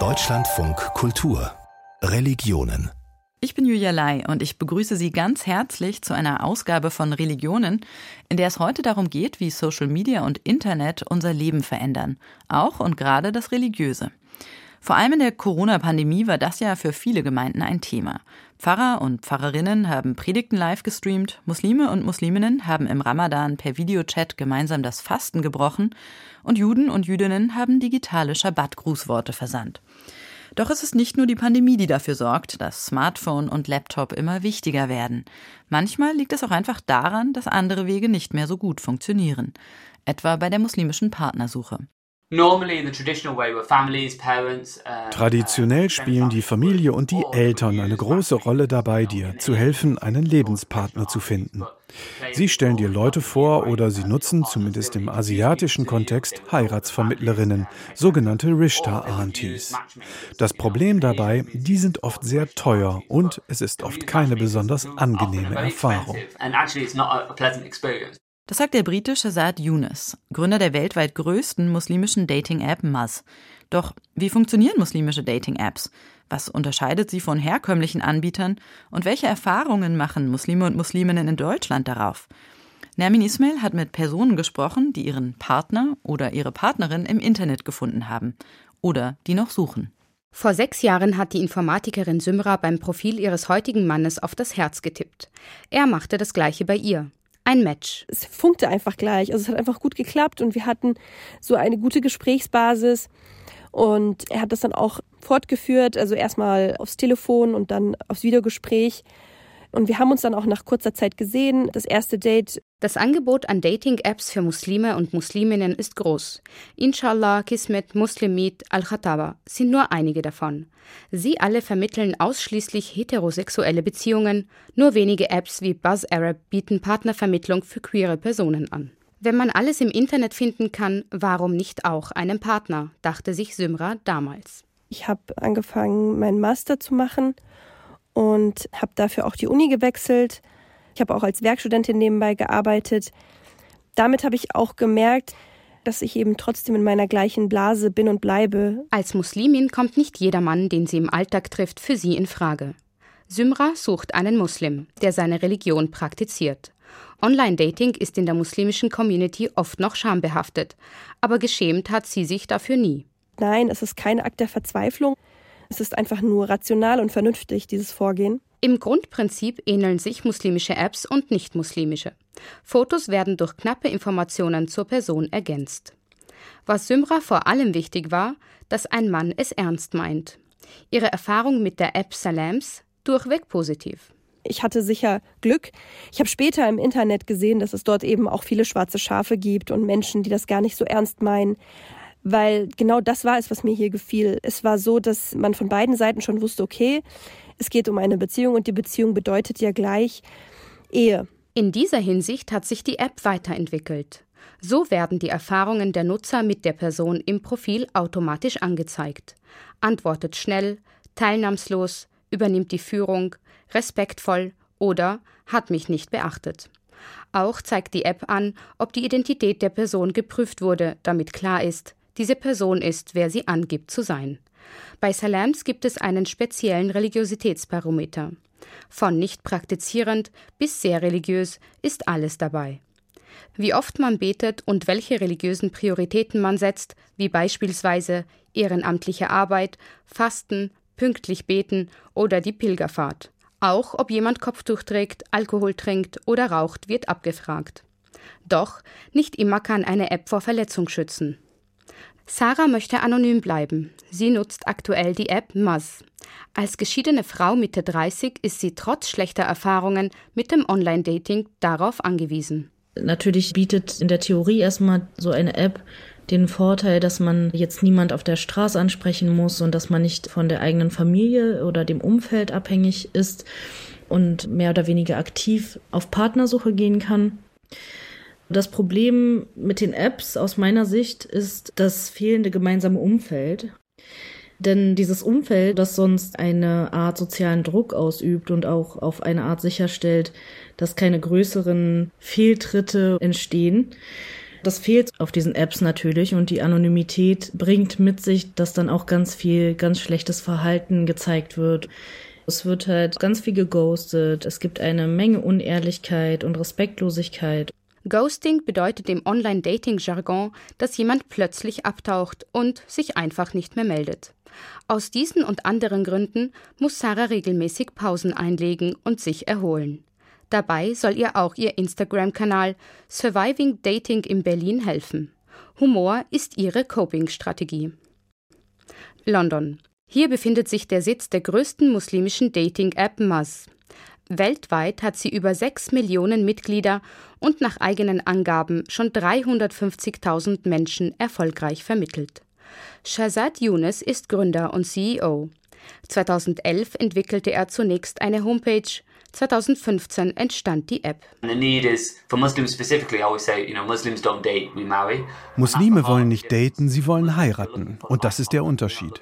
Deutschlandfunk Kultur Religionen ich bin Julia Lai und ich begrüße Sie ganz herzlich zu einer Ausgabe von Religionen, in der es heute darum geht, wie Social Media und Internet unser Leben verändern, auch und gerade das Religiöse. Vor allem in der Corona-Pandemie war das ja für viele Gemeinden ein Thema. Pfarrer und Pfarrerinnen haben Predigten live gestreamt, Muslime und Musliminnen haben im Ramadan per Videochat gemeinsam das Fasten gebrochen und Juden und Jüdinnen haben digitale Schabbat-Grußworte versandt. Doch es ist nicht nur die Pandemie, die dafür sorgt, dass Smartphone und Laptop immer wichtiger werden. Manchmal liegt es auch einfach daran, dass andere Wege nicht mehr so gut funktionieren. Etwa bei der muslimischen Partnersuche. Uh, Traditionell spielen die Familie und die Eltern eine große Rolle dabei, dir zu helfen, einen Lebenspartner zu finden. Sie stellen dir Leute vor oder sie nutzen, zumindest im asiatischen Kontext, Heiratsvermittlerinnen, sogenannte Rishta-Aunties. Das Problem dabei, die sind oft sehr teuer und es ist oft keine besonders angenehme Erfahrung. Das sagt der britische Saad Yunus, Gründer der weltweit größten muslimischen Dating-App Muzz. Doch wie funktionieren muslimische Dating-Apps? Was unterscheidet sie von herkömmlichen Anbietern? Und welche Erfahrungen machen Muslime und Musliminnen in Deutschland darauf? Nermin Ismail hat mit Personen gesprochen, die ihren Partner oder ihre Partnerin im Internet gefunden haben oder die noch suchen. Vor sechs Jahren hat die Informatikerin Symra beim Profil ihres heutigen Mannes auf das Herz getippt. Er machte das gleiche bei ihr ein Match. Es funkte einfach gleich. Also es hat einfach gut geklappt und wir hatten so eine gute Gesprächsbasis. Und er hat das dann auch fortgeführt, also erstmal aufs Telefon und dann aufs Videogespräch. Und wir haben uns dann auch nach kurzer Zeit gesehen. Das erste Date. Das Angebot an Dating-Apps für Muslime und Musliminnen ist groß. Inshallah, Kismet, Muslimit, Al-Khataba sind nur einige davon. Sie alle vermitteln ausschließlich heterosexuelle Beziehungen. Nur wenige Apps wie Buzz Arab bieten Partnervermittlung für queere Personen an. Wenn man alles im Internet finden kann, warum nicht auch einen Partner, dachte sich Symra damals. Ich habe angefangen, meinen Master zu machen und habe dafür auch die Uni gewechselt. Ich habe auch als Werkstudentin nebenbei gearbeitet. Damit habe ich auch gemerkt, dass ich eben trotzdem in meiner gleichen Blase bin und bleibe. Als Muslimin kommt nicht jeder Mann, den sie im Alltag trifft, für sie in Frage. Symra sucht einen Muslim, der seine Religion praktiziert. Online-Dating ist in der muslimischen Community oft noch schambehaftet, aber geschämt hat sie sich dafür nie. Nein, es ist kein Akt der Verzweiflung. Es ist einfach nur rational und vernünftig, dieses Vorgehen. Im Grundprinzip ähneln sich muslimische Apps und nicht-muslimische. Fotos werden durch knappe Informationen zur Person ergänzt. Was Symra vor allem wichtig war, dass ein Mann es ernst meint. Ihre Erfahrung mit der App Salams durchweg positiv. Ich hatte sicher Glück. Ich habe später im Internet gesehen, dass es dort eben auch viele schwarze Schafe gibt und Menschen, die das gar nicht so ernst meinen weil genau das war es, was mir hier gefiel. Es war so, dass man von beiden Seiten schon wusste, okay, es geht um eine Beziehung und die Beziehung bedeutet ja gleich Ehe. In dieser Hinsicht hat sich die App weiterentwickelt. So werden die Erfahrungen der Nutzer mit der Person im Profil automatisch angezeigt. Antwortet schnell, teilnahmslos, übernimmt die Führung, respektvoll oder hat mich nicht beachtet. Auch zeigt die App an, ob die Identität der Person geprüft wurde, damit klar ist, diese Person ist, wer sie angibt zu sein. Bei Salams gibt es einen speziellen Religiositätsbarometer. Von nicht praktizierend bis sehr religiös ist alles dabei. Wie oft man betet und welche religiösen Prioritäten man setzt, wie beispielsweise ehrenamtliche Arbeit, Fasten, pünktlich beten oder die Pilgerfahrt. Auch ob jemand Kopftuch trägt, Alkohol trinkt oder raucht, wird abgefragt. Doch nicht immer kann eine App vor Verletzung schützen. Sarah möchte anonym bleiben. Sie nutzt aktuell die App Muzz. Als geschiedene Frau Mitte 30 ist sie trotz schlechter Erfahrungen mit dem Online-Dating darauf angewiesen. Natürlich bietet in der Theorie erstmal so eine App den Vorteil, dass man jetzt niemand auf der Straße ansprechen muss und dass man nicht von der eigenen Familie oder dem Umfeld abhängig ist und mehr oder weniger aktiv auf Partnersuche gehen kann. Das Problem mit den Apps aus meiner Sicht ist das fehlende gemeinsame Umfeld. Denn dieses Umfeld, das sonst eine Art sozialen Druck ausübt und auch auf eine Art sicherstellt, dass keine größeren Fehltritte entstehen, Das fehlt auf diesen Apps natürlich und die Anonymität bringt mit sich, dass dann auch ganz viel ganz schlechtes Verhalten gezeigt wird. Es wird halt ganz viel geghostet. Es gibt eine Menge Unehrlichkeit und Respektlosigkeit. Ghosting bedeutet im Online-Dating-Jargon, dass jemand plötzlich abtaucht und sich einfach nicht mehr meldet. Aus diesen und anderen Gründen muss Sarah regelmäßig Pausen einlegen und sich erholen. Dabei soll ihr auch ihr Instagram-Kanal Surviving Dating in Berlin helfen. Humor ist ihre Coping-Strategie. London. Hier befindet sich der Sitz der größten muslimischen Dating-App Muzz. Weltweit hat sie über 6 Millionen Mitglieder und nach eigenen Angaben schon 350.000 Menschen erfolgreich vermittelt. Shazad Younes ist Gründer und CEO. 2011 entwickelte er zunächst eine Homepage, 2015 entstand die App. Muslime wollen nicht daten, sie wollen heiraten. Und das ist der Unterschied.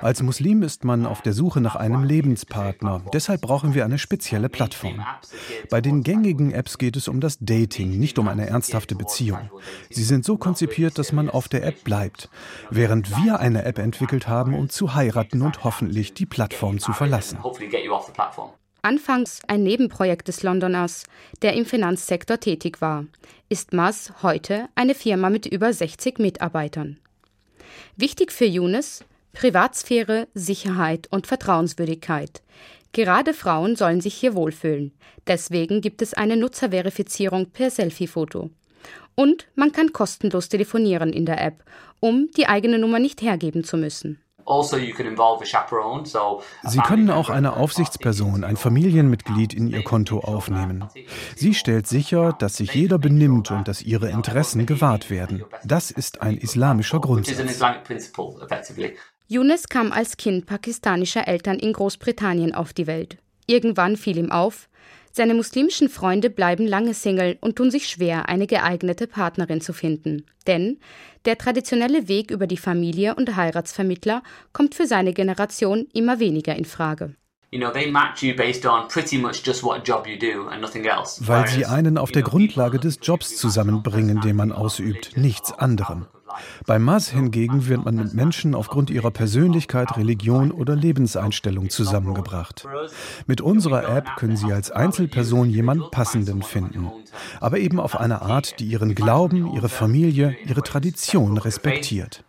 Als Muslim ist man auf der Suche nach einem Lebenspartner. Deshalb brauchen wir eine spezielle Plattform. Bei den gängigen Apps geht es um das Dating, nicht um eine ernsthafte Beziehung. Sie sind so konzipiert, dass man auf der App bleibt, während wir eine App entwickelt haben, um zu heiraten und hoffentlich die Plattform zu verlassen. Anfangs ein Nebenprojekt des Londoners, der im Finanzsektor tätig war, ist Mas heute eine Firma mit über 60 Mitarbeitern. Wichtig für Younes Privatsphäre, Sicherheit und Vertrauenswürdigkeit. Gerade Frauen sollen sich hier wohlfühlen. Deswegen gibt es eine Nutzerverifizierung per Selfie-Foto. Und man kann kostenlos telefonieren in der App, um die eigene Nummer nicht hergeben zu müssen. Also Sie können auch eine Aufsichtsperson, ein Familienmitglied in Ihr Konto aufnehmen. Sie stellt sicher, dass sich jeder benimmt und dass ihre Interessen gewahrt werden. Das ist ein islamischer Grundsatz. Yunus kam als Kind pakistanischer Eltern in Großbritannien auf die Welt. Irgendwann fiel ihm auf, seine muslimischen Freunde bleiben lange Single und tun sich schwer, eine geeignete Partnerin zu finden. Denn der traditionelle Weg über die Familie und Heiratsvermittler kommt für seine Generation immer weniger in Frage. Weil sie einen auf der Grundlage des Jobs zusammenbringen, den man ausübt, nichts anderem. Bei Mas hingegen wird man mit Menschen aufgrund ihrer Persönlichkeit, Religion oder Lebenseinstellung zusammengebracht. Mit unserer App können Sie als Einzelperson jemanden Passenden finden, aber eben auf eine Art, die Ihren Glauben, Ihre Familie, Ihre Tradition respektiert.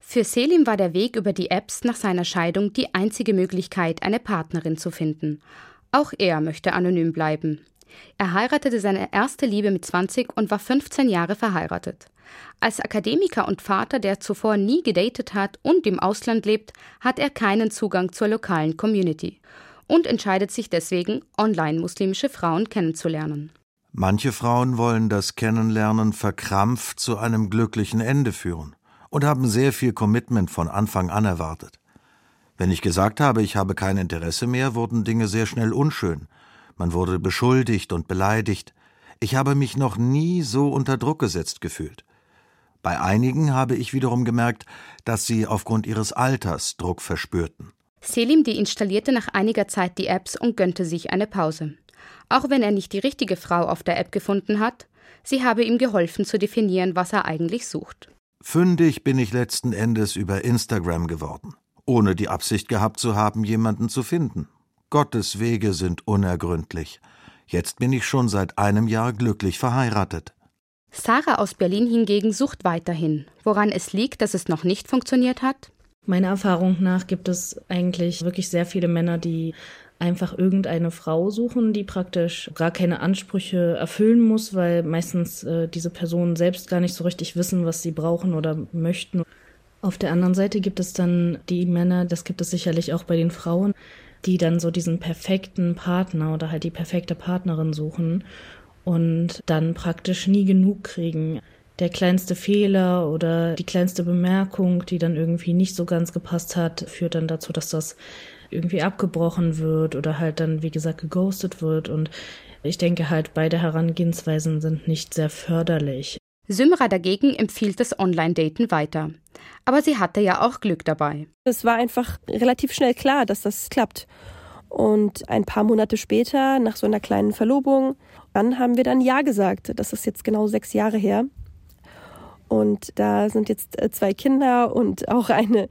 Für Selim war der Weg über die Apps nach seiner Scheidung die einzige Möglichkeit, eine Partnerin zu finden. Auch er möchte anonym bleiben. Er heiratete seine erste Liebe mit 20 und war 15 Jahre verheiratet. Als Akademiker und Vater, der zuvor nie gedatet hat und im Ausland lebt, hat er keinen Zugang zur lokalen Community und entscheidet sich deswegen, online muslimische Frauen kennenzulernen. Manche Frauen wollen das Kennenlernen verkrampft zu einem glücklichen Ende führen und haben sehr viel Commitment von Anfang an erwartet. Wenn ich gesagt habe, ich habe kein Interesse mehr, wurden Dinge sehr schnell unschön man wurde beschuldigt und beleidigt. Ich habe mich noch nie so unter Druck gesetzt gefühlt. Bei einigen habe ich wiederum gemerkt, dass sie aufgrund ihres Alters Druck verspürten. Selim deinstallierte nach einiger Zeit die Apps und gönnte sich eine Pause. Auch wenn er nicht die richtige Frau auf der App gefunden hat, sie habe ihm geholfen zu definieren, was er eigentlich sucht. Fündig bin ich letzten Endes über Instagram geworden, ohne die Absicht gehabt zu haben, jemanden zu finden. Gottes Wege sind unergründlich. Jetzt bin ich schon seit einem Jahr glücklich verheiratet. Sarah aus Berlin hingegen sucht weiterhin. Woran es liegt, dass es noch nicht funktioniert hat? Meiner Erfahrung nach gibt es eigentlich wirklich sehr viele Männer, die einfach irgendeine Frau suchen, die praktisch gar keine Ansprüche erfüllen muss, weil meistens äh, diese Personen selbst gar nicht so richtig wissen, was sie brauchen oder möchten. Auf der anderen Seite gibt es dann die Männer, das gibt es sicherlich auch bei den Frauen, die dann so diesen perfekten Partner oder halt die perfekte Partnerin suchen und dann praktisch nie genug kriegen. Der kleinste Fehler oder die kleinste Bemerkung, die dann irgendwie nicht so ganz gepasst hat, führt dann dazu, dass das irgendwie abgebrochen wird oder halt dann, wie gesagt, geghostet wird. Und ich denke halt, beide Herangehensweisen sind nicht sehr förderlich. Symra dagegen empfiehlt das Online-Daten weiter. Aber sie hatte ja auch Glück dabei. Es war einfach relativ schnell klar, dass das klappt. Und ein paar Monate später, nach so einer kleinen Verlobung, dann haben wir dann Ja gesagt. Das ist jetzt genau sechs Jahre her. Und da sind jetzt äh, zwei Kinder und auch eine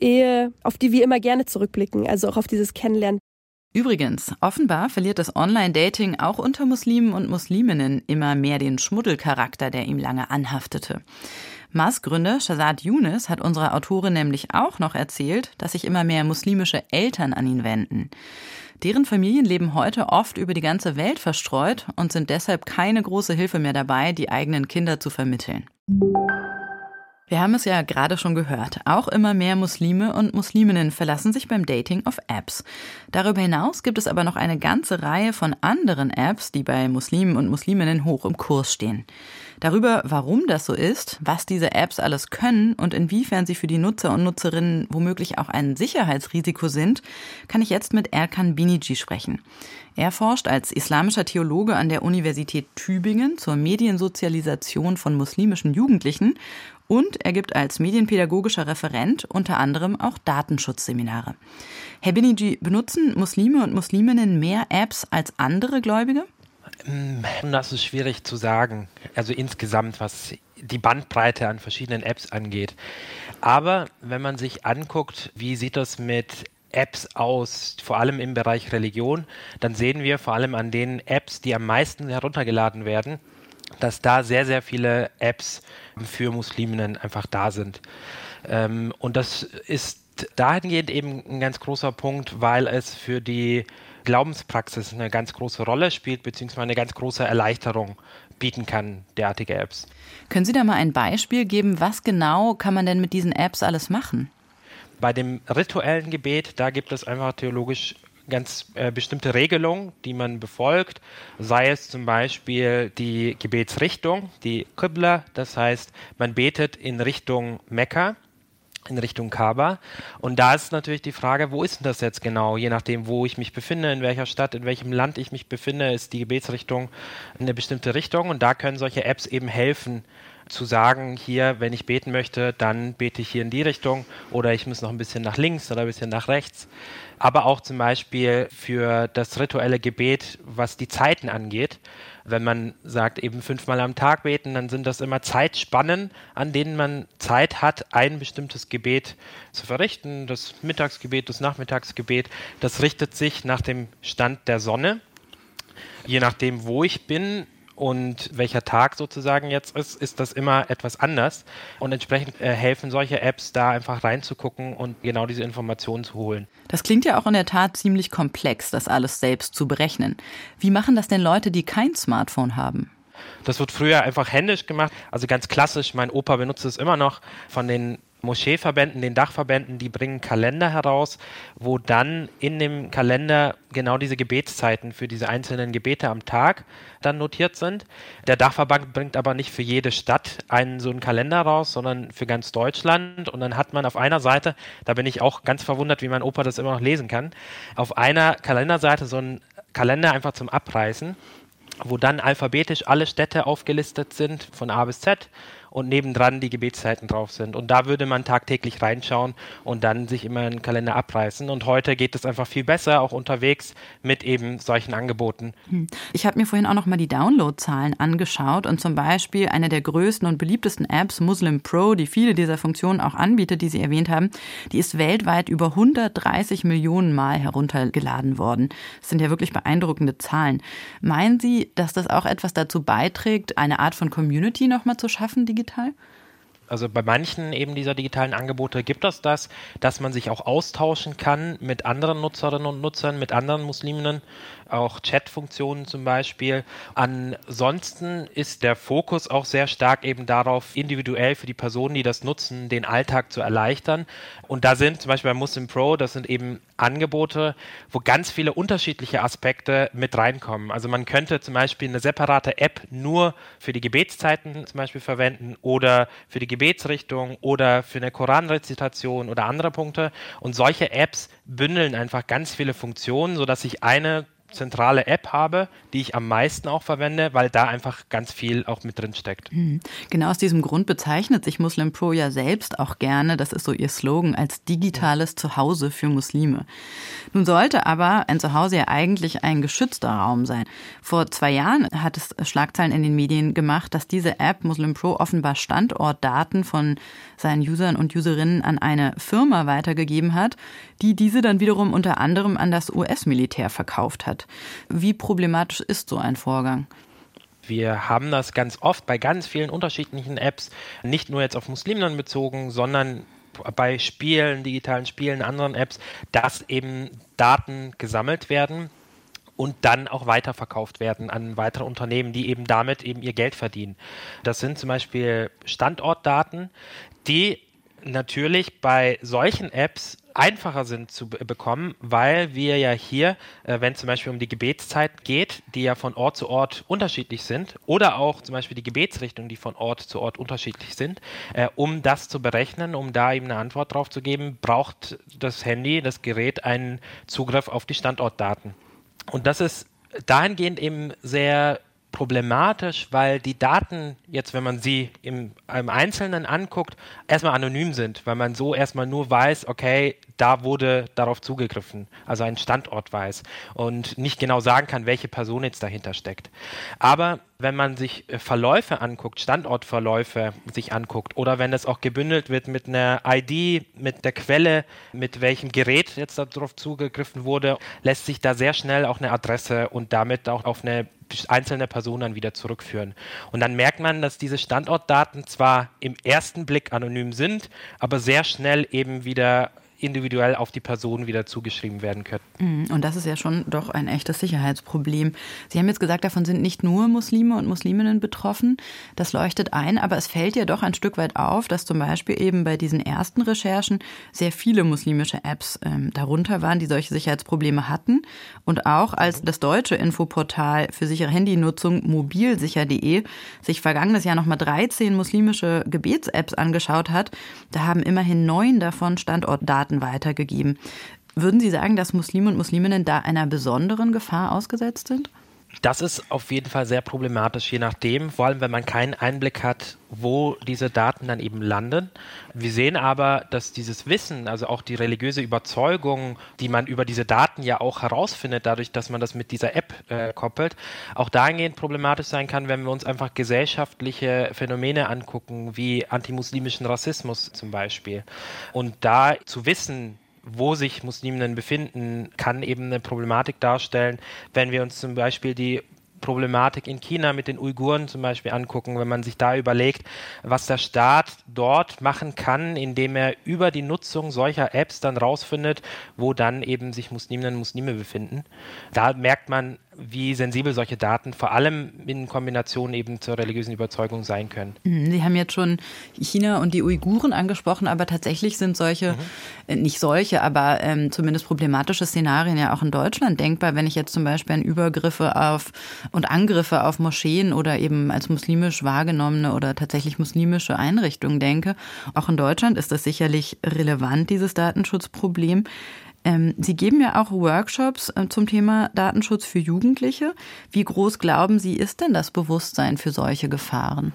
Ehe, auf die wir immer gerne zurückblicken, also auch auf dieses Kennenlernen. Übrigens, offenbar verliert das Online-Dating auch unter Muslimen und Musliminnen immer mehr den Schmuddelcharakter, der ihm lange anhaftete. Mas-Gründer Shazad Younes hat unserer Autorin nämlich auch noch erzählt, dass sich immer mehr muslimische Eltern an ihn wenden. Deren Familien leben heute oft über die ganze Welt verstreut und sind deshalb keine große Hilfe mehr dabei, die eigenen Kinder zu vermitteln. Wir haben es ja gerade schon gehört. Auch immer mehr Muslime und Musliminnen verlassen sich beim Dating auf Apps. Darüber hinaus gibt es aber noch eine ganze Reihe von anderen Apps, die bei Muslimen und Musliminnen hoch im Kurs stehen. Darüber, warum das so ist, was diese Apps alles können und inwiefern sie für die Nutzer und Nutzerinnen womöglich auch ein Sicherheitsrisiko sind, kann ich jetzt mit Erkan Biniji sprechen. Er forscht als islamischer Theologe an der Universität Tübingen zur Mediensozialisation von muslimischen Jugendlichen und er gibt als medienpädagogischer Referent unter anderem auch Datenschutzseminare. Herr Biniji, benutzen Muslime und Musliminnen mehr Apps als andere Gläubige? Hm, das ist schwierig zu sagen. Also insgesamt, was die Bandbreite an verschiedenen Apps angeht. Aber wenn man sich anguckt, wie sieht das mit Apps aus, vor allem im Bereich Religion, dann sehen wir vor allem an den Apps, die am meisten heruntergeladen werden, dass da sehr, sehr viele Apps für Musliminnen einfach da sind. Ähm, und das ist dahingehend eben ein ganz großer Punkt, weil es für die Glaubenspraxis eine ganz große Rolle spielt, beziehungsweise eine ganz große Erleichterung bieten kann, derartige Apps. Können Sie da mal ein Beispiel geben, was genau kann man denn mit diesen Apps alles machen? Bei dem rituellen Gebet, da gibt es einfach theologisch ganz äh, bestimmte Regelungen, die man befolgt, sei es zum Beispiel die Gebetsrichtung, die Qibla, das heißt, man betet in Richtung Mekka in Richtung Kaaba. Und da ist natürlich die Frage, wo ist denn das jetzt genau? Je nachdem, wo ich mich befinde, in welcher Stadt, in welchem Land ich mich befinde, ist die Gebetsrichtung eine bestimmte Richtung. Und da können solche Apps eben helfen, zu sagen, hier, wenn ich beten möchte, dann bete ich hier in die Richtung oder ich muss noch ein bisschen nach links oder ein bisschen nach rechts. Aber auch zum Beispiel für das rituelle Gebet, was die Zeiten angeht. Wenn man sagt, eben fünfmal am Tag beten, dann sind das immer Zeitspannen, an denen man Zeit hat, ein bestimmtes Gebet zu verrichten. Das Mittagsgebet, das Nachmittagsgebet, das richtet sich nach dem Stand der Sonne. Je nachdem, wo ich bin, und welcher Tag sozusagen jetzt ist, ist das immer etwas anders. Und entsprechend äh, helfen solche Apps da einfach reinzugucken und genau diese Informationen zu holen. Das klingt ja auch in der Tat ziemlich komplex, das alles selbst zu berechnen. Wie machen das denn Leute, die kein Smartphone haben? Das wird früher einfach händisch gemacht. Also ganz klassisch, mein Opa benutzt es immer noch von den Moscheeverbänden, den Dachverbänden, die bringen Kalender heraus, wo dann in dem Kalender genau diese Gebetszeiten für diese einzelnen Gebete am Tag dann notiert sind. Der Dachverband bringt aber nicht für jede Stadt einen so einen Kalender raus, sondern für ganz Deutschland. Und dann hat man auf einer Seite, da bin ich auch ganz verwundert, wie mein Opa das immer noch lesen kann, auf einer Kalenderseite so einen Kalender einfach zum Abreißen, wo dann alphabetisch alle Städte aufgelistet sind, von A bis Z und nebendran die Gebetszeiten drauf sind. Und da würde man tagtäglich reinschauen und dann sich immer einen Kalender abreißen. Und heute geht es einfach viel besser, auch unterwegs mit eben solchen Angeboten. Hm. Ich habe mir vorhin auch noch mal die Downloadzahlen angeschaut und zum Beispiel eine der größten und beliebtesten Apps, Muslim Pro, die viele dieser Funktionen auch anbietet, die Sie erwähnt haben, die ist weltweit über 130 Millionen Mal heruntergeladen worden. Das sind ja wirklich beeindruckende Zahlen. Meinen Sie, dass das auch etwas dazu beiträgt, eine Art von Community nochmal zu schaffen, die digital? Also bei manchen eben dieser digitalen Angebote gibt es das, dass man sich auch austauschen kann mit anderen Nutzerinnen und Nutzern, mit anderen Musliminnen auch Chat-Funktionen zum Beispiel. Ansonsten ist der Fokus auch sehr stark eben darauf, individuell für die Personen, die das nutzen, den Alltag zu erleichtern. Und da sind zum Beispiel bei Muslim Pro, das sind eben Angebote, wo ganz viele unterschiedliche Aspekte mit reinkommen. Also man könnte zum Beispiel eine separate App nur für die Gebetszeiten zum Beispiel verwenden oder für die Gebetsrichtung oder für eine Koranrezitation oder andere Punkte. Und solche Apps bündeln einfach ganz viele Funktionen, sodass ich eine zentrale App habe, die ich am meisten auch verwende, weil da einfach ganz viel auch mit drin steckt. Mhm. Genau aus diesem Grund bezeichnet sich Muslim Pro ja selbst auch gerne, das ist so ihr Slogan, als digitales Zuhause für Muslime. Nun sollte aber ein Zuhause ja eigentlich ein geschützter Raum sein. Vor zwei Jahren hat es Schlagzeilen in den Medien gemacht, dass diese App Muslim Pro offenbar Standortdaten von seinen Usern und Userinnen an eine Firma weitergegeben hat, die diese dann wiederum unter anderem an das US-Militär verkauft hat. Wie problematisch ist so ein Vorgang? Wir haben das ganz oft bei ganz vielen unterschiedlichen Apps, nicht nur jetzt auf Muslimen bezogen, sondern bei Spielen, digitalen Spielen, anderen Apps, dass eben Daten gesammelt werden und dann auch weiterverkauft werden an weitere Unternehmen, die eben damit eben ihr Geld verdienen. Das sind zum Beispiel Standortdaten, die natürlich bei solchen Apps einfacher sind zu bekommen, weil wir ja hier, äh, wenn zum Beispiel um die Gebetszeit geht, die ja von Ort zu Ort unterschiedlich sind, oder auch zum Beispiel die Gebetsrichtungen, die von Ort zu Ort unterschiedlich sind, äh, um das zu berechnen, um da eben eine Antwort drauf zu geben, braucht das Handy, das Gerät einen Zugriff auf die Standortdaten. Und das ist dahingehend eben sehr problematisch, weil die Daten jetzt, wenn man sie im, im, Einzelnen anguckt, erstmal anonym sind, weil man so erstmal nur weiß, okay, da wurde darauf zugegriffen, also einen Standort weiß und nicht genau sagen kann, welche Person jetzt dahinter steckt. Aber wenn man sich äh, Verläufe anguckt, Standortverläufe sich anguckt oder wenn das auch gebündelt wird mit einer ID, mit der Quelle, mit welchem Gerät jetzt darauf zugegriffen wurde, lässt sich da sehr schnell auch eine Adresse und damit auch auf eine einzelne Person dann wieder zurückführen. Und dann merkt man, dass diese Standortdaten zwar im ersten Blick anonym sind, aber sehr schnell eben wieder individuell auf die Person wieder zugeschrieben werden können. Mhm. Und das ist ja schon doch ein echtes Sicherheitsproblem. Sie haben jetzt gesagt, davon sind nicht nur Muslime und Musliminnen betroffen. Das leuchtet ein, aber es fällt ja doch ein Stück weit auf, dass zum Beispiel eben bei diesen ersten Recherchen sehr viele muslimische Apps ähm, darunter waren, die solche Sicherheitsprobleme hatten. Und auch als das deutsche Infoportal für sichere Handynutzung mobilsicher.de sich vergangenes Jahr nochmal 13 muslimische Gebets-Apps angeschaut hat, da haben immerhin neun davon Standortdaten Daten weitergegeben. Würden Sie sagen, dass Muslime und Musliminnen da einer besonderen Gefahr ausgesetzt sind? Das ist auf jeden Fall sehr problematisch, je nachdem, vor allem wenn man keinen Einblick hat, wo diese Daten dann eben landen. Wir sehen aber, dass dieses Wissen, also auch die religiöse Überzeugung, die man über diese Daten ja auch herausfindet, dadurch, dass man das mit dieser App äh, koppelt, auch dahingehend problematisch sein kann, wenn wir uns einfach gesellschaftliche Phänomene angucken, wie antimuslimischen Rassismus zum Beispiel. Und da zu wissen, wo sich Musliminnen befinden, kann eben eine Problematik darstellen, wenn wir uns zum Beispiel die Problematik in China mit den Uiguren zum Beispiel angucken, wenn man sich da überlegt, was der Staat dort machen kann, indem er über die Nutzung solcher Apps dann rausfindet, wo dann eben sich Musliminnen und Muslime befinden. Da merkt man, wie sensibel solche Daten vor allem in Kombination eben zur religiösen Überzeugung sein können. Mhm, Sie haben jetzt schon China und die Uiguren angesprochen, aber tatsächlich sind solche, mhm. Äh, nicht solche, aber ähm, zumindest problematische Szenarien ja auch in Deutschland denkbar. Wenn ich jetzt zum Beispiel an Übergriffe auf und Angriffe auf Moscheen oder eben als muslimisch wahrgenommene oder tatsächlich muslimische Einrichtungen denke, auch in Deutschland ist das sicherlich relevant, dieses Datenschutzproblem. Ähm, Sie geben ja auch Workshops äh, zum Thema Datenschutz für Jugendliche. Wie groß glauben Sie, ist denn das Bewusstsein für solche Gefahren?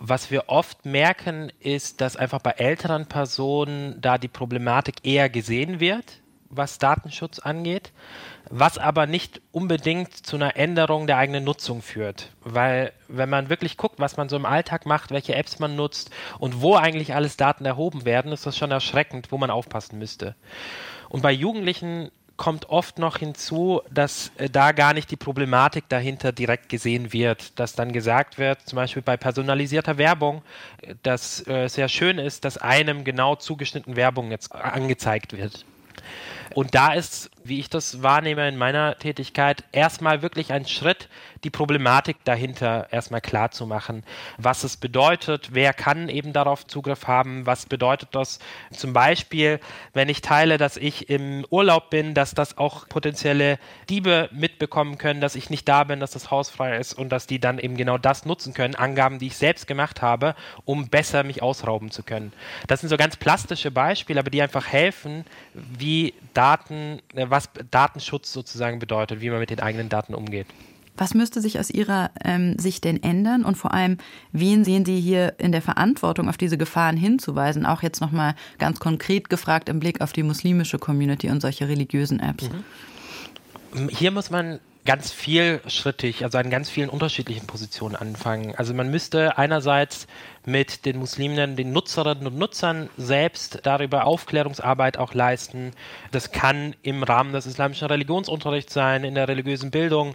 Was wir oft merken, ist, dass einfach bei älteren Personen da die Problematik eher gesehen wird, was Datenschutz angeht, was aber nicht unbedingt zu einer Änderung der eigenen Nutzung führt. Weil wenn man wirklich guckt, was man so im Alltag macht, welche Apps man nutzt und wo eigentlich alles Daten erhoben werden, ist das schon erschreckend, wo man aufpassen müsste. Und bei Jugendlichen kommt oft noch hinzu, dass äh, da gar nicht die Problematik dahinter direkt gesehen wird, dass dann gesagt wird, zum Beispiel bei personalisierter Werbung, äh, dass äh, sehr schön ist, dass einem genau zugeschnitten Werbung jetzt angezeigt wird. Und da ist, wie ich das wahrnehme in meiner Tätigkeit, erstmal wirklich ein Schritt, die Problematik dahinter erstmal klar zu machen, was es bedeutet, wer kann eben darauf Zugriff haben, was bedeutet das zum Beispiel, wenn ich teile, dass ich im Urlaub bin, dass das auch potenzielle Diebe mitbekommen können, dass ich nicht da bin, dass das Haus frei ist und dass die dann eben genau das nutzen können, Angaben, die ich selbst gemacht habe, um besser mich ausrauben zu können. Das sind so ganz plastische Beispiele, aber die einfach helfen, wie da Daten, äh, was Datenschutz sozusagen bedeutet, wie man mit den eigenen Daten umgeht. Was müsste sich aus Ihrer ähm, Sicht denn ändern? Und vor allem, wen sehen Sie hier in der Verantwortung, auf diese Gefahren hinzuweisen? Auch jetzt nochmal ganz konkret gefragt im Blick auf die muslimische Community und solche religiösen Apps. Mhm. Hier muss man ganz vielschrittig, also an ganz vielen unterschiedlichen Positionen anfangen. Also man müsste einerseits mit den Muslimen, den Nutzerinnen und Nutzern selbst darüber Aufklärungsarbeit auch leisten. Das kann im Rahmen des islamischen Religionsunterrichts sein, in der religiösen Bildung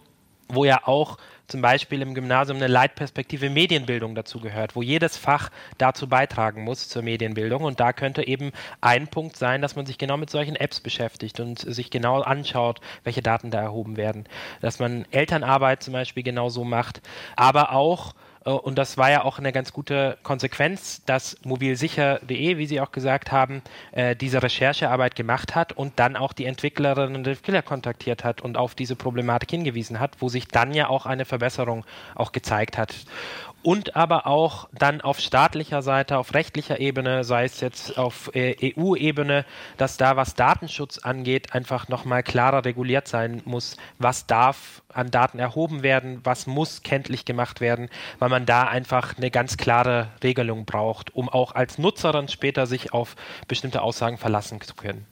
wo ja auch zum Beispiel im Gymnasium eine Leitperspektive Medienbildung dazu gehört, wo jedes Fach dazu beitragen muss zur Medienbildung. Und da könnte eben ein Punkt sein, dass man sich genau mit solchen Apps beschäftigt und sich genau anschaut, welche Daten da erhoben werden. Dass man Elternarbeit zum Beispiel genauso macht, aber auch und das war ja auch eine ganz gute Konsequenz, dass mobilsicher.de, wie Sie auch gesagt haben, äh, diese Recherchearbeit gemacht hat und dann auch die Entwicklerinnen und Entwickler kontaktiert hat und auf diese Problematik hingewiesen hat, wo sich dann ja auch eine Verbesserung auch gezeigt hat. Und aber auch dann auf staatlicher Seite, auf rechtlicher Ebene, sei es jetzt auf äh, EU-Ebene, dass da, was Datenschutz angeht, einfach nochmal klarer reguliert sein muss, was darf an Daten erhoben werden, was muss kenntlich gemacht werden, weil man da einfach eine ganz klare Regelung braucht, um auch als Nutzerin später sich auf bestimmte Aussagen verlassen zu können.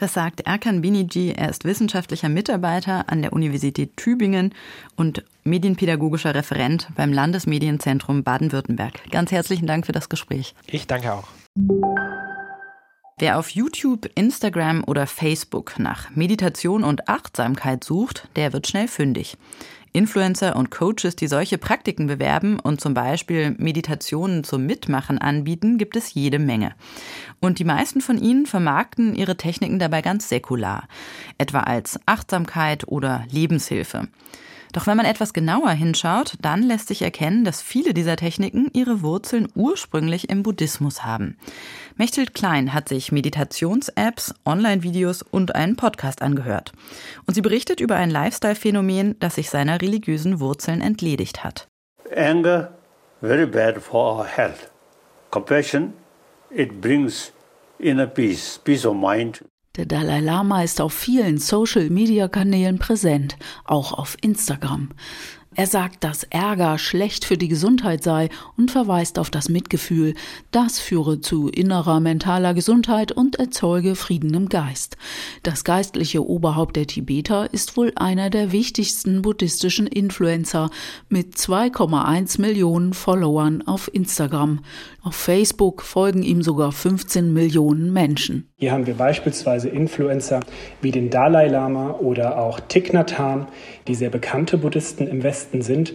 Das sagt Erkan Binici. Er ist wissenschaftlicher Mitarbeiter an der Universität Tübingen und medienpädagogischer Referent beim Landesmedienzentrum Baden-Württemberg. Ganz herzlichen Dank für das Gespräch. Ich danke auch. Wer auf YouTube, Instagram oder Facebook nach Meditation und Achtsamkeit sucht, der wird schnell fündig. Influencer und Coaches, die solche Praktiken bewerben und zum Beispiel Meditationen zum Mitmachen anbieten, gibt es jede Menge. Und die meisten von ihnen vermarkten ihre Techniken dabei ganz säkular, etwa als Achtsamkeit oder Lebenshilfe. Doch wenn man etwas genauer hinschaut, dann lässt sich erkennen, dass viele dieser Techniken ihre Wurzeln ursprünglich im Buddhismus haben. Mechthild Klein hat sich Meditations-Apps, Online-Videos und einen Podcast angehört. Und sie berichtet über ein Lifestyle-Phänomen, das sich seiner religiösen Wurzeln entledigt hat. Anger, very bad for our health. Compassion, it brings inner peace, peace of mind. Der Dalai Lama ist auf vielen Social-Media-Kanälen präsent, auch auf Instagram. Er sagt, dass Ärger schlecht für die Gesundheit sei und verweist auf das Mitgefühl. Das führe zu innerer mentaler Gesundheit und erzeuge Frieden im Geist. Das geistliche Oberhaupt der Tibeter ist wohl einer der wichtigsten buddhistischen Influencer mit 2,1 Millionen Followern auf Instagram. Auf Facebook folgen ihm sogar 15 Millionen Menschen. Hier haben wir beispielsweise Influencer wie den Dalai Lama oder auch Thich Nhat Hanh, die sehr bekannte Buddhisten im Westen sind,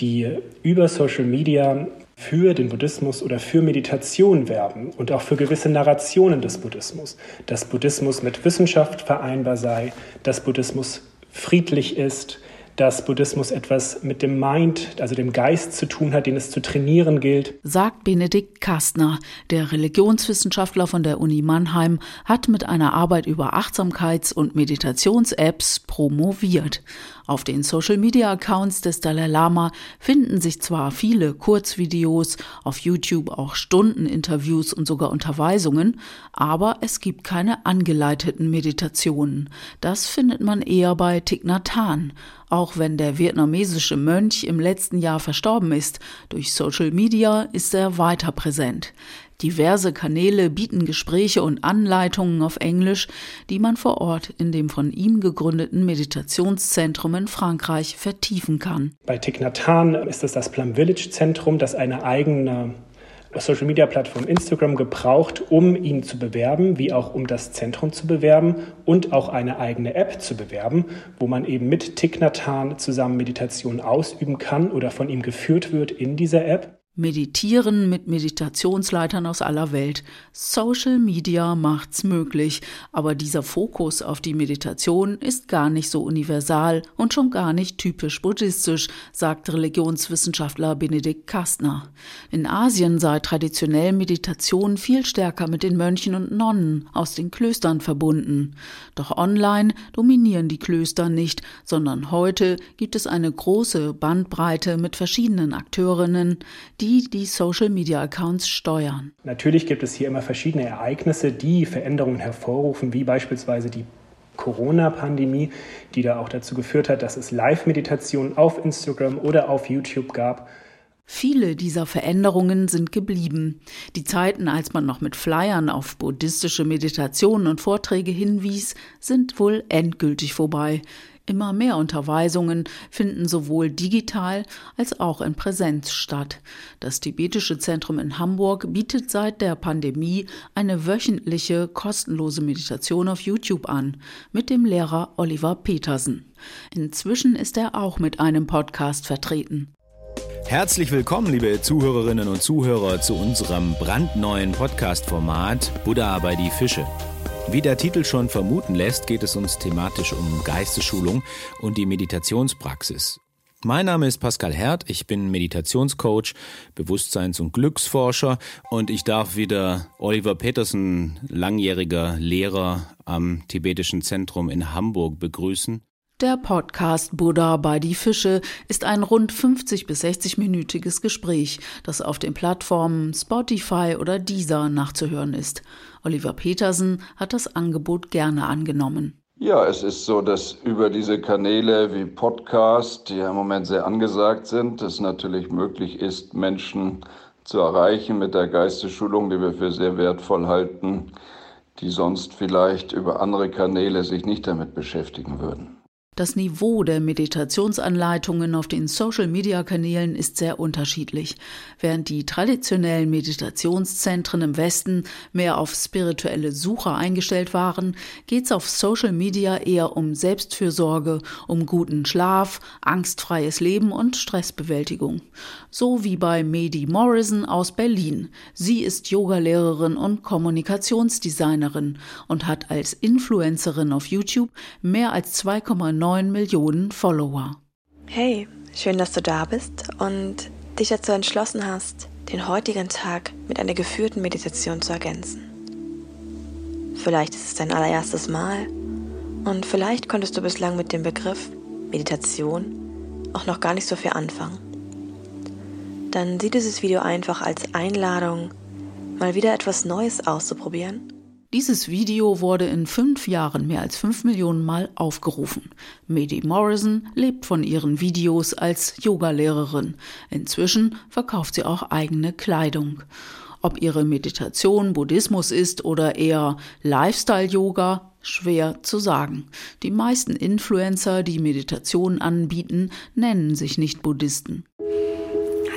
die über Social Media für den Buddhismus oder für Meditation werben und auch für gewisse Narrationen des Buddhismus. Dass Buddhismus mit Wissenschaft vereinbar sei, dass Buddhismus friedlich ist, dass Buddhismus etwas mit dem Mind, also dem Geist zu tun hat, den es zu trainieren gilt. Sagt Benedikt Kastner, der Religionswissenschaftler von der Uni Mannheim, hat mit einer Arbeit über Achtsamkeits- und Meditations-Apps promoviert. Auf den Social-Media-Accounts des Dalai Lama finden sich zwar viele Kurzvideos, auf YouTube auch Stundeninterviews und sogar Unterweisungen, aber es gibt keine angeleiteten Meditationen. Das findet man eher bei Thich Nhat Hanh, auch wenn der vietnamesische Mönch im letzten Jahr verstorben ist. Durch Social Media ist er weiter präsent. Diverse Kanäle bieten Gespräche und Anleitungen auf Englisch, die man vor Ort in dem von ihm gegründeten Meditationszentrum in Frankreich vertiefen kann. Bei Thich Nhat Hanh ist es das Plum Village Zentrum, das eine eigene Social Media Plattform Instagram gebraucht, um ihn zu bewerben, wie auch um das Zentrum zu bewerben und auch eine eigene App zu bewerben, wo man eben mit Thich zusammen Meditation ausüben kann oder von ihm geführt wird in dieser App. Meditieren mit Meditationsleitern aus aller Welt. Social Media macht's möglich, aber dieser Fokus auf die Meditation ist gar nicht so universal und schon gar nicht typisch buddhistisch, sagt Religionswissenschaftler Benedikt Kastner. In Asien sei traditionell Meditation viel stärker mit den Mönchen und Nonnen aus den Klöstern verbunden. Doch online dominieren die Klöster nicht, sondern heute gibt es eine große Bandbreite mit verschiedenen Akteurinnen, die die die Social-Media-Accounts steuern. Natürlich gibt es hier immer verschiedene Ereignisse, die Veränderungen hervorrufen, wie beispielsweise die Corona-Pandemie, die da auch dazu geführt hat, dass es Live-Meditationen auf Instagram oder auf YouTube gab. Viele dieser Veränderungen sind geblieben. Die Zeiten, als man noch mit Flyern auf buddhistische Meditationen und Vorträge hinwies, sind wohl endgültig vorbei. Immer mehr Unterweisungen finden sowohl digital als auch in Präsenz statt. Das Tibetische Zentrum in Hamburg bietet seit der Pandemie eine wöchentliche kostenlose Meditation auf YouTube an mit dem Lehrer Oliver Petersen. Inzwischen ist er auch mit einem Podcast vertreten. Herzlich willkommen, liebe Zuhörerinnen und Zuhörer, zu unserem brandneuen Podcast-Format Buddha bei die Fische. Wie der Titel schon vermuten lässt, geht es uns thematisch um Geistesschulung und die Meditationspraxis. Mein Name ist Pascal Hert, ich bin Meditationscoach, Bewusstseins- und Glücksforscher und ich darf wieder Oliver Petersen, langjähriger Lehrer am Tibetischen Zentrum in Hamburg begrüßen. Der Podcast Buddha bei die Fische ist ein rund 50 bis 60 minütiges Gespräch, das auf den Plattformen Spotify oder Deezer nachzuhören ist. Oliver Petersen hat das Angebot gerne angenommen. Ja, es ist so, dass über diese Kanäle wie Podcast, die ja im Moment sehr angesagt sind, es natürlich möglich ist, Menschen zu erreichen mit der Geistesschulung, die wir für sehr wertvoll halten, die sonst vielleicht über andere Kanäle sich nicht damit beschäftigen würden. Das Niveau der Meditationsanleitungen auf den Social-Media-Kanälen ist sehr unterschiedlich. Während die traditionellen Meditationszentren im Westen mehr auf spirituelle Suche eingestellt waren, geht es auf Social Media eher um Selbstfürsorge, um guten Schlaf, angstfreies Leben und Stressbewältigung. So wie bei Medi Morrison aus Berlin. Sie ist Yogalehrerin und Kommunikationsdesignerin und hat als Influencerin auf YouTube mehr als 2,9 9 Millionen Follower. Hey, schön, dass du da bist und dich dazu entschlossen hast, den heutigen Tag mit einer geführten Meditation zu ergänzen. Vielleicht ist es dein allererstes Mal und vielleicht konntest du bislang mit dem Begriff Meditation auch noch gar nicht so viel anfangen. Dann sieh dieses Video einfach als Einladung, mal wieder etwas Neues auszuprobieren dieses Video wurde in fünf Jahren mehr als fünf Millionen Mal aufgerufen. Medi Morrison lebt von ihren Videos als Yogalehrerin. Inzwischen verkauft sie auch eigene Kleidung. Ob ihre Meditation Buddhismus ist oder eher Lifestyle-Yoga, schwer zu sagen. Die meisten Influencer, die Meditation anbieten, nennen sich nicht Buddhisten.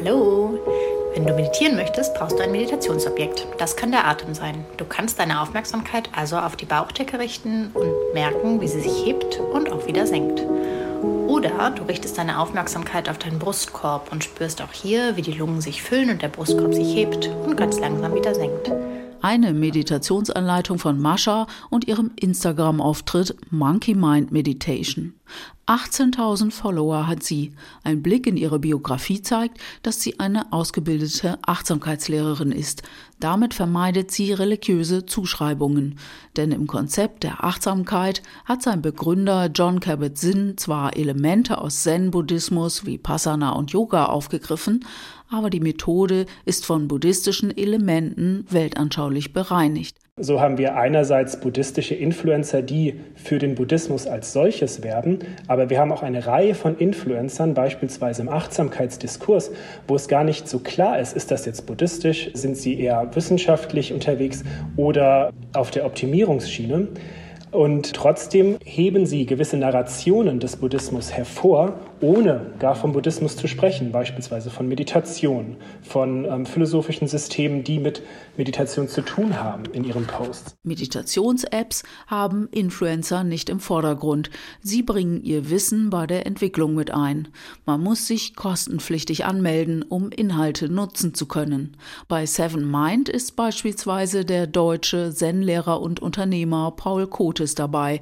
Hallo, wenn du meditieren möchtest, brauchst du ein Meditationsobjekt. Das kann der Atem sein. Du kannst deine Aufmerksamkeit also auf die Bauchdecke richten und merken, wie sie sich hebt und auch wieder senkt. Oder du richtest deine Aufmerksamkeit auf deinen Brustkorb und spürst auch hier, wie die Lungen sich füllen und der Brustkorb sich hebt und ganz langsam wieder senkt. Eine Meditationsanleitung von Mascha und ihrem Instagram-Auftritt Monkey Mind Meditation. 18.000 Follower hat sie. Ein Blick in ihre Biografie zeigt, dass sie eine ausgebildete Achtsamkeitslehrerin ist. Damit vermeidet sie religiöse Zuschreibungen. Denn im Konzept der Achtsamkeit hat sein Begründer John Kabat-Zinn zwar Elemente aus Zen-Buddhismus wie Passana und Yoga aufgegriffen, aber die Methode ist von buddhistischen Elementen weltanschaulich bereinigt. So haben wir einerseits buddhistische Influencer, die für den Buddhismus als solches werben, aber wir haben auch eine Reihe von Influencern, beispielsweise im Achtsamkeitsdiskurs, wo es gar nicht so klar ist, ist das jetzt buddhistisch, sind sie eher wissenschaftlich unterwegs oder auf der Optimierungsschiene. Und trotzdem heben sie gewisse Narrationen des Buddhismus hervor, ohne gar vom Buddhismus zu sprechen, beispielsweise von Meditation, von ähm, philosophischen Systemen, die mit Meditation zu tun haben in ihren Posts. Meditations-Apps haben Influencer nicht im Vordergrund. Sie bringen ihr Wissen bei der Entwicklung mit ein. Man muss sich kostenpflichtig anmelden, um Inhalte nutzen zu können. Bei Seven Mind ist beispielsweise der deutsche Zen-Lehrer und Unternehmer Paul Kotes dabei.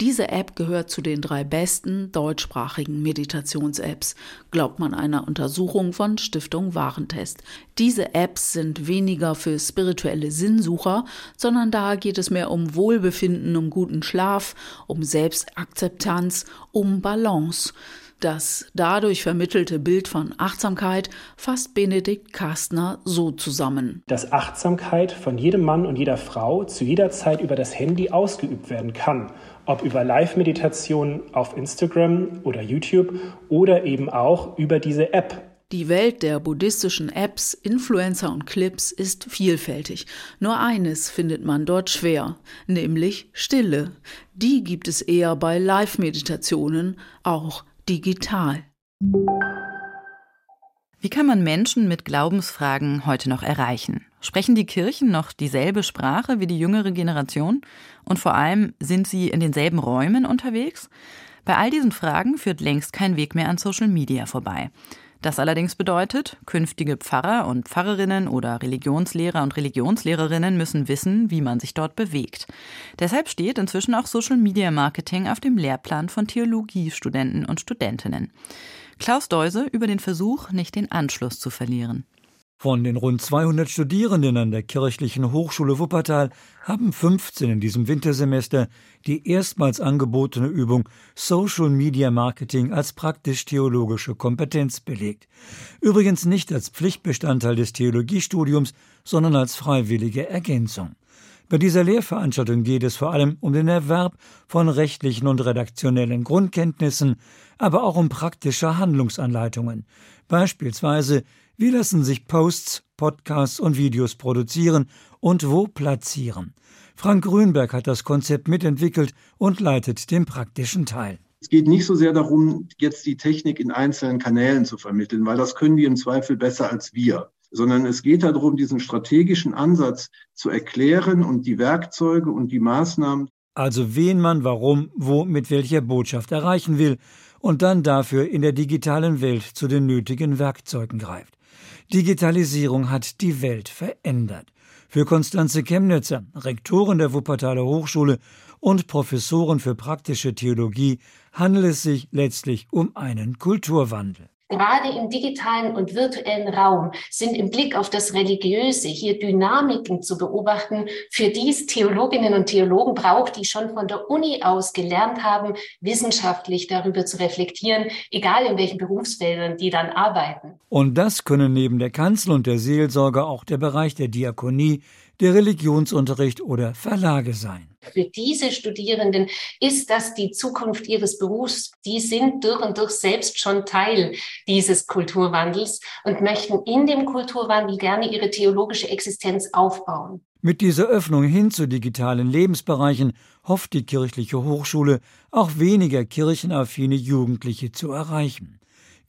Diese App gehört zu den drei besten deutschsprachigen Meditations-Apps, glaubt man einer Untersuchung von Stiftung Warentest. Diese Apps sind weniger für spirituelle Sinnsucher, sondern da geht es mehr um Wohlbefinden, um guten Schlaf, um Selbstakzeptanz, um Balance. Das dadurch vermittelte Bild von Achtsamkeit fasst Benedikt Kastner so zusammen. Dass Achtsamkeit von jedem Mann und jeder Frau zu jeder Zeit über das Handy ausgeübt werden kann. Ob über Live-Meditationen auf Instagram oder YouTube oder eben auch über diese App. Die Welt der buddhistischen Apps, Influencer und Clips ist vielfältig. Nur eines findet man dort schwer, nämlich Stille. Die gibt es eher bei Live-Meditationen, auch digital. Wie kann man Menschen mit Glaubensfragen heute noch erreichen? Sprechen die Kirchen noch dieselbe Sprache wie die jüngere Generation? Und vor allem, sind sie in denselben Räumen unterwegs? Bei all diesen Fragen führt längst kein Weg mehr an Social Media vorbei. Das allerdings bedeutet, künftige Pfarrer und Pfarrerinnen oder Religionslehrer und Religionslehrerinnen müssen wissen, wie man sich dort bewegt. Deshalb steht inzwischen auch Social Media Marketing auf dem Lehrplan von Theologiestudenten und Studentinnen. Klaus Deuse über den Versuch, nicht den Anschluss zu verlieren. Von den rund 200 Studierenden an der Kirchlichen Hochschule Wuppertal haben 15 in diesem Wintersemester die erstmals angebotene Übung Social Media Marketing als praktisch-theologische Kompetenz belegt. Übrigens nicht als Pflichtbestandteil des Theologiestudiums, sondern als freiwillige Ergänzung. Bei dieser Lehrveranstaltung geht es vor allem um den Erwerb von rechtlichen und redaktionellen Grundkenntnissen, aber auch um praktische Handlungsanleitungen. Beispielsweise wie lassen sich Posts, Podcasts und Videos produzieren und wo platzieren? Frank Grünberg hat das Konzept mitentwickelt und leitet den praktischen Teil. Es geht nicht so sehr darum, jetzt die Technik in einzelnen Kanälen zu vermitteln, weil das können die im Zweifel besser als wir, sondern es geht darum, diesen strategischen Ansatz zu erklären und die Werkzeuge und die Maßnahmen. Also wen man warum, wo, mit welcher Botschaft erreichen will und dann dafür in der digitalen Welt zu den nötigen Werkzeugen greift. Digitalisierung hat die Welt verändert. Für Konstanze Chemnitzer, Rektorin der Wuppertaler Hochschule und Professorin für praktische Theologie, handelt es sich letztlich um einen Kulturwandel. Gerade im digitalen und virtuellen Raum sind im Blick auf das Religiöse hier Dynamiken zu beobachten, für die es Theologinnen und Theologen braucht, die schon von der Uni aus gelernt haben, wissenschaftlich darüber zu reflektieren, egal in welchen Berufsfeldern die dann arbeiten. Und das können neben der Kanzel und der Seelsorge auch der Bereich der Diakonie, der Religionsunterricht oder Verlage sein. Für diese Studierenden ist das die Zukunft ihres Berufs. Die sind durch und durch selbst schon Teil dieses Kulturwandels und möchten in dem Kulturwandel gerne ihre theologische Existenz aufbauen. Mit dieser Öffnung hin zu digitalen Lebensbereichen hofft die kirchliche Hochschule auch weniger kirchenaffine Jugendliche zu erreichen.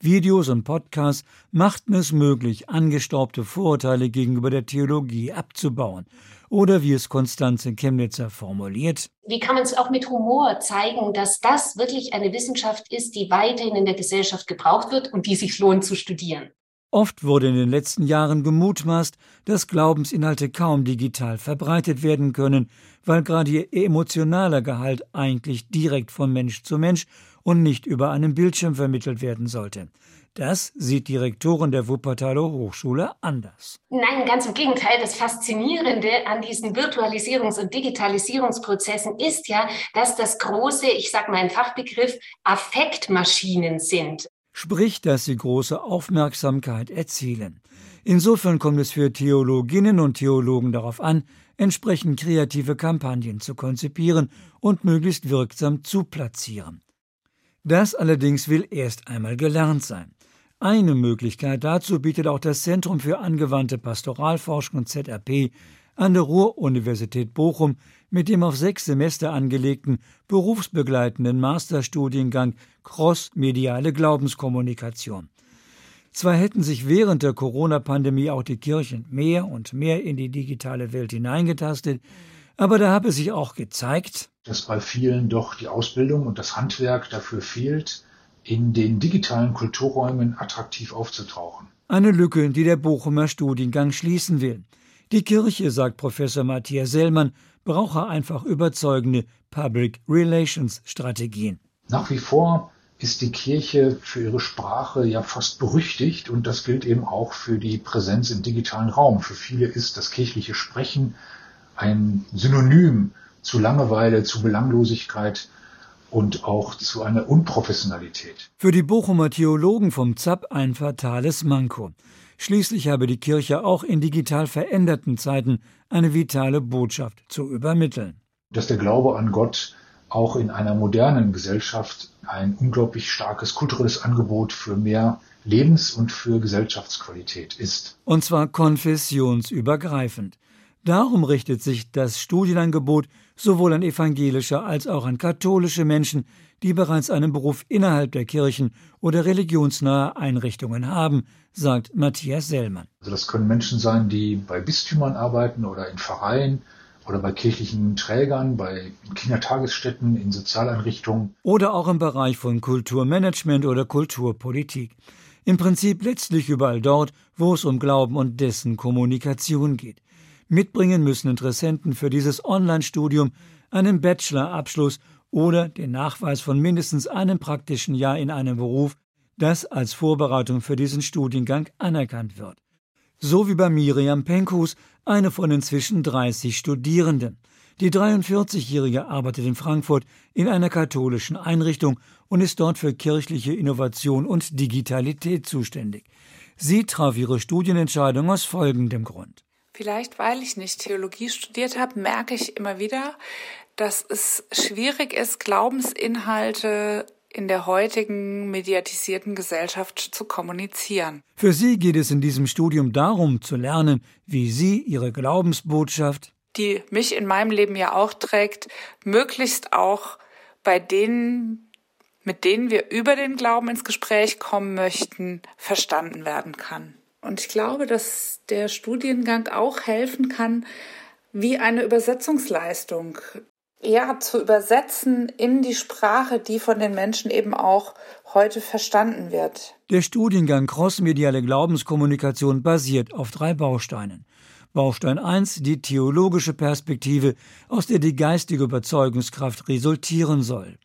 Videos und Podcasts machten es möglich, angestaubte Vorurteile gegenüber der Theologie abzubauen. Oder wie es Konstanze Chemnitzer formuliert. Wie kann man es auch mit Humor zeigen, dass das wirklich eine Wissenschaft ist, die weiterhin in der Gesellschaft gebraucht wird und die sich lohnt zu studieren? Oft wurde in den letzten Jahren gemutmaßt, dass Glaubensinhalte kaum digital verbreitet werden können, weil gerade ihr emotionaler Gehalt eigentlich direkt von Mensch zu Mensch und nicht über einen Bildschirm vermittelt werden sollte. Das sieht die Rektorin der Wuppertaler Hochschule anders. Nein, ganz im Gegenteil. Das Faszinierende an diesen Virtualisierungs- und Digitalisierungsprozessen ist ja, dass das große, ich sage mal einen Fachbegriff, Affektmaschinen sind. Sprich, dass sie große Aufmerksamkeit erzielen. Insofern kommt es für Theologinnen und Theologen darauf an, entsprechend kreative Kampagnen zu konzipieren und möglichst wirksam zu platzieren. Das allerdings will erst einmal gelernt sein. Eine Möglichkeit dazu bietet auch das Zentrum für angewandte Pastoralforschung ZRP an der Ruhr-Universität Bochum mit dem auf sechs Semester angelegten berufsbegleitenden Masterstudiengang Cross-mediale Glaubenskommunikation. Zwar hätten sich während der Corona-Pandemie auch die Kirchen mehr und mehr in die digitale Welt hineingetastet, aber da habe sich auch gezeigt, dass bei vielen doch die Ausbildung und das Handwerk dafür fehlt, in den digitalen Kulturräumen attraktiv aufzutauchen. Eine Lücke, die der Bochumer Studiengang schließen will. Die Kirche, sagt Professor Matthias Sellmann, brauche einfach überzeugende Public Relations Strategien. Nach wie vor ist die Kirche für ihre Sprache ja fast berüchtigt und das gilt eben auch für die Präsenz im digitalen Raum. Für viele ist das kirchliche Sprechen ein Synonym zu Langeweile, zu Belanglosigkeit und auch zu einer Unprofessionalität. Für die Bochumer Theologen vom ZAP ein fatales Manko. Schließlich habe die Kirche auch in digital veränderten Zeiten eine vitale Botschaft zu übermitteln. Dass der Glaube an Gott auch in einer modernen Gesellschaft ein unglaublich starkes kulturelles Angebot für mehr Lebens- und für Gesellschaftsqualität ist. Und zwar konfessionsübergreifend. Darum richtet sich das Studienangebot sowohl an evangelische als auch an katholische Menschen, die bereits einen Beruf innerhalb der Kirchen oder religionsnahe Einrichtungen haben, sagt Matthias Sellmann. Also das können Menschen sein, die bei Bistümern arbeiten oder in Vereinen oder bei kirchlichen Trägern, bei Kindertagesstätten, in Sozialeinrichtungen. Oder auch im Bereich von Kulturmanagement oder Kulturpolitik. Im Prinzip letztlich überall dort, wo es um Glauben und dessen Kommunikation geht. Mitbringen müssen Interessenten für dieses Online-Studium einen Bachelor-Abschluss oder den Nachweis von mindestens einem praktischen Jahr in einem Beruf, das als Vorbereitung für diesen Studiengang anerkannt wird. So wie bei Miriam Penkus, eine von inzwischen 30 Studierenden. Die 43-Jährige arbeitet in Frankfurt in einer katholischen Einrichtung und ist dort für kirchliche Innovation und Digitalität zuständig. Sie traf ihre Studienentscheidung aus folgendem Grund. Vielleicht weil ich nicht Theologie studiert habe, merke ich immer wieder, dass es schwierig ist, Glaubensinhalte in der heutigen mediatisierten Gesellschaft zu kommunizieren. Für Sie geht es in diesem Studium darum zu lernen, wie Sie Ihre Glaubensbotschaft, die mich in meinem Leben ja auch trägt, möglichst auch bei denen, mit denen wir über den Glauben ins Gespräch kommen möchten, verstanden werden kann. Und ich glaube, dass der Studiengang auch helfen kann, wie eine Übersetzungsleistung ja, zu übersetzen in die Sprache, die von den Menschen eben auch heute verstanden wird. Der Studiengang Crossmediale Glaubenskommunikation basiert auf drei Bausteinen. Baustein 1 die theologische Perspektive, aus der die geistige Überzeugungskraft resultieren soll.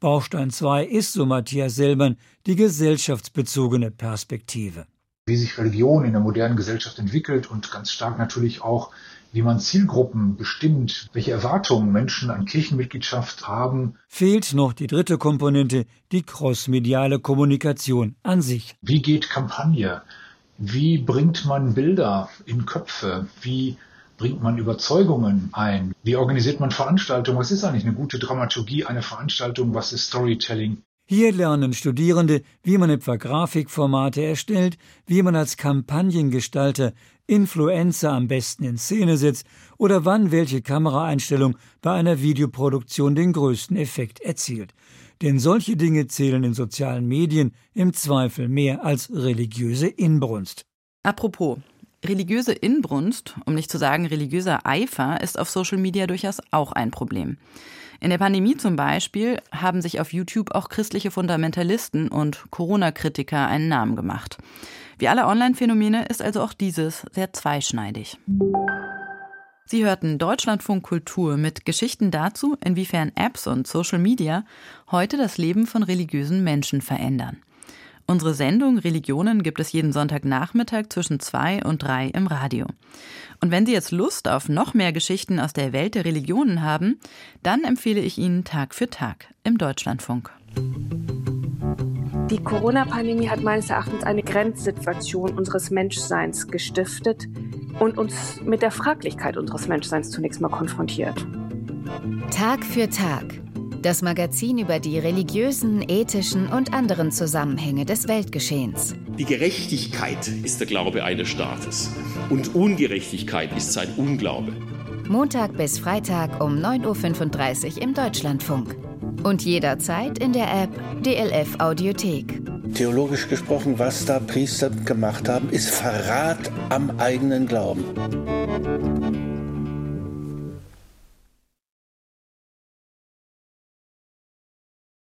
Baustein 2 ist, so Matthias Selman, die gesellschaftsbezogene Perspektive. Wie sich Religion in der modernen Gesellschaft entwickelt und ganz stark natürlich auch wie man Zielgruppen bestimmt, welche Erwartungen Menschen an Kirchenmitgliedschaft haben. Fehlt noch die dritte Komponente, die crossmediale Kommunikation an sich. Wie geht Kampagne? Wie bringt man Bilder in Köpfe? Wie bringt man Überzeugungen ein? Wie organisiert man Veranstaltungen? Was ist eigentlich eine gute Dramaturgie einer Veranstaltung? Was ist Storytelling? Hier lernen Studierende, wie man etwa Grafikformate erstellt, wie man als Kampagnengestalter Influencer am besten in Szene setzt oder wann welche Kameraeinstellung bei einer Videoproduktion den größten Effekt erzielt. Denn solche Dinge zählen in sozialen Medien im Zweifel mehr als religiöse Inbrunst. Apropos, religiöse Inbrunst, um nicht zu sagen religiöser Eifer, ist auf Social Media durchaus auch ein Problem. In der Pandemie zum Beispiel haben sich auf YouTube auch christliche Fundamentalisten und Corona-Kritiker einen Namen gemacht. Wie alle Online-Phänomene ist also auch dieses sehr zweischneidig. Sie hörten Deutschlandfunk Kultur mit Geschichten dazu, inwiefern Apps und Social Media heute das Leben von religiösen Menschen verändern. Unsere Sendung Religionen gibt es jeden Sonntagnachmittag zwischen zwei und drei im Radio. Und wenn Sie jetzt Lust auf noch mehr Geschichten aus der Welt der Religionen haben, dann empfehle ich Ihnen Tag für Tag im Deutschlandfunk. Die Corona-Pandemie hat meines Erachtens eine Grenzsituation unseres Menschseins gestiftet und uns mit der Fraglichkeit unseres Menschseins zunächst mal konfrontiert. Tag für Tag das Magazin über die religiösen, ethischen und anderen Zusammenhänge des Weltgeschehens. Die Gerechtigkeit ist der Glaube eines Staates und Ungerechtigkeit ist sein Unglaube. Montag bis Freitag um 9.35 Uhr im Deutschlandfunk. Und jederzeit in der App DLF Audiothek. Theologisch gesprochen, was da Priester gemacht haben, ist Verrat am eigenen Glauben.